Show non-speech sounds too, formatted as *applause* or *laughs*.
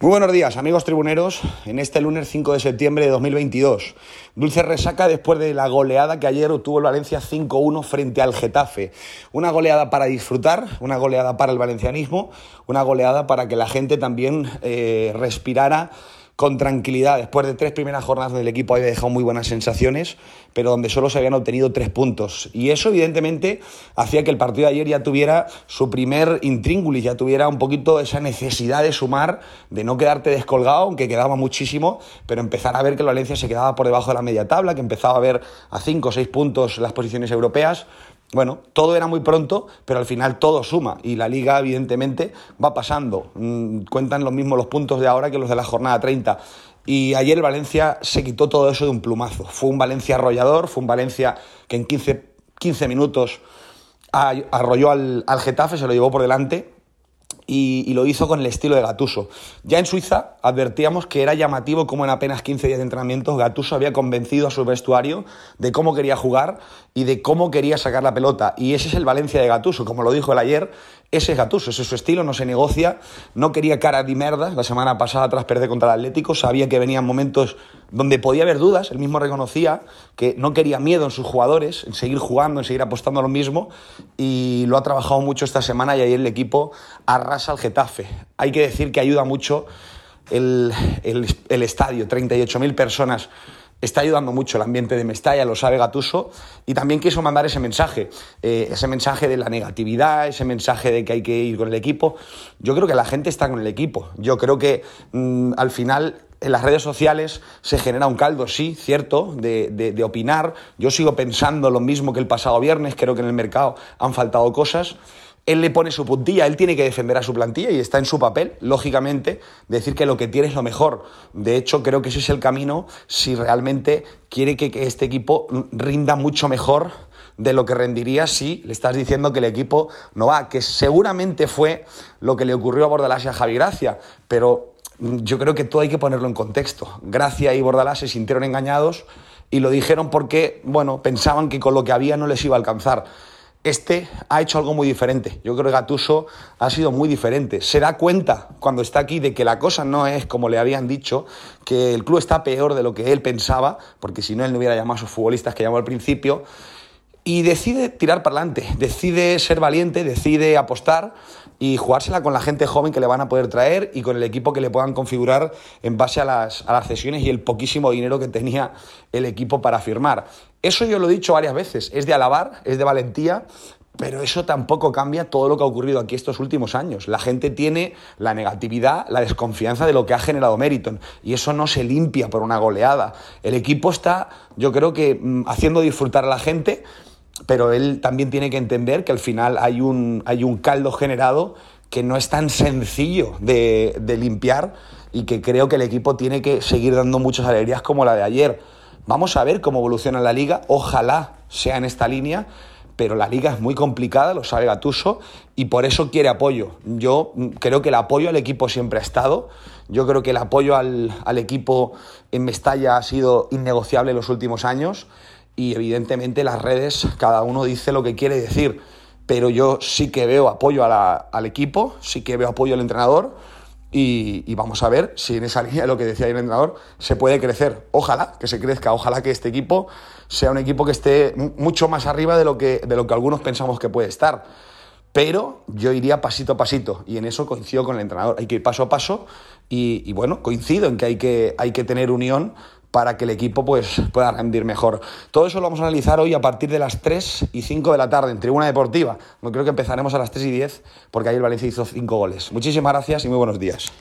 Muy buenos días, amigos tribuneros, en este lunes 5 de septiembre de 2022. Dulce resaca después de la goleada que ayer obtuvo el Valencia 5-1 frente al Getafe. Una goleada para disfrutar, una goleada para el valencianismo, una goleada para que la gente también eh, respirara con tranquilidad después de tres primeras jornadas del equipo había dejado muy buenas sensaciones, pero donde solo se habían obtenido tres puntos. Y eso evidentemente hacía que el partido de ayer ya tuviera su primer intríngulis, ya tuviera un poquito esa necesidad de sumar, de no quedarte descolgado, aunque quedaba muchísimo, pero empezar a ver que el Valencia se quedaba por debajo de la media tabla, que empezaba a ver a cinco o seis puntos las posiciones europeas. Bueno, todo era muy pronto, pero al final todo suma y la liga evidentemente va pasando. Mm, cuentan los mismos los puntos de ahora que los de la jornada 30. Y ayer Valencia se quitó todo eso de un plumazo. Fue un Valencia arrollador, fue un Valencia que en 15, 15 minutos arrolló al, al Getafe, se lo llevó por delante y, lo hizo con el estilo de Gatuso. Ya en Suiza advertíamos que era llamativo cómo en apenas 15 días de entrenamientos Gatuso había convencido a su vestuario de cómo quería jugar y de cómo quería sacar la pelota. Y ese es el Valencia de Gatuso, como lo dijo él ayer, ese es Gatuso, ese es su estilo, no se negocia, no quería cara ni merda. La semana pasada tras perder contra el Atlético sabía que venían momentos donde podía haber dudas, él mismo reconocía que no quería miedo en sus jugadores, en seguir jugando, en seguir apostando a lo mismo y lo ha trabajado mucho esta semana y ahí el equipo arrasa al Getafe. Hay que decir que ayuda mucho el, el, el estadio, 38.000 personas está ayudando mucho el ambiente de Mestalla, lo sabe Gatuso, y también quiso mandar ese mensaje, eh, ese mensaje de la negatividad, ese mensaje de que hay que ir con el equipo. Yo creo que la gente está con el equipo. Yo creo que mm, al final en las redes sociales se genera un caldo, sí, cierto, de, de, opinar. Yo sigo pensando lo mismo que el pasado viernes, creo que en el mercado han faltado cosas él le pone su puntilla, él tiene que defender a su plantilla y está en su papel, lógicamente, decir que lo que tiene es lo mejor. De hecho, creo que ese es el camino si realmente quiere que, este equipo rinda mucho mejor de lo que rendiría si le estás diciendo que el equipo no va, que seguramente fue lo que le ocurrió a Bordalás y a Javi Gracia, pero yo creo que todo hay que ponerlo en contexto. Gracia y Bordalás se sintieron engañados y lo dijeron porque, bueno, pensaban que con lo que había no les iba a alcanzar este ha hecho algo muy diferente. Yo creo que Gatuso ha sido muy diferente. Se da cuenta cuando está aquí de que la cosa no es como le habían dicho, que el club está peor de lo que él pensaba, porque si no él no hubiera llamado a sus futbolistas que llamó al principio, y decide tirar para adelante, decide ser valiente, decide apostar y jugársela con la gente joven que le van a poder traer y con el equipo que le puedan configurar en base a las, a las cesiones y el poquísimo dinero que tenía el equipo para firmar. Eso yo lo he dicho varias veces, es de alabar, es de valentía, pero eso tampoco cambia todo lo que ha ocurrido aquí estos últimos años. La gente tiene la negatividad, la desconfianza de lo que ha generado Meriton. Y eso no se limpia por una goleada. El equipo está, yo creo que, mm, haciendo disfrutar a la gente pero él también tiene que entender que al final hay un, hay un caldo generado que no es tan sencillo de, de, limpiar y que creo que el equipo tiene que seguir dando muchas alegrías como la de ayer. Vamos a ver cómo evoluciona la liga, ojalá sea en esta línea, pero la liga es muy complicada, lo sabe Gatuso, y por eso quiere apoyo. Yo creo que el apoyo al equipo siempre ha estado, yo creo que el apoyo al, al equipo en Mestalla ha sido innegociable en los últimos años, y evidentemente las redes, cada uno dice lo que quiere decir, pero yo sí que veo apoyo al equipo, sí que veo apoyo al entrenador y, vamos a ver si en esa *laughs* línea lo que decía el entrenador se puede crecer. Ojalá que se crezca, ojalá que este equipo sea un equipo que esté mucho más arriba de lo que, de lo que algunos pensamos que puede estar. Pero yo iría pasito a pasito y en eso coincido con el entrenador. Hay que ir paso a paso y, y bueno, coincido en que hay que, hay que tener unión para que el equipo pues, pueda rendir mejor. Todo eso lo vamos a analizar hoy a partir de las 3 y 5 de la tarde en Tribuna Deportiva. Creo que empezaremos a las 3 y 10 porque ayer Valencia hizo 5 goles. Muchísimas gracias y muy buenos días.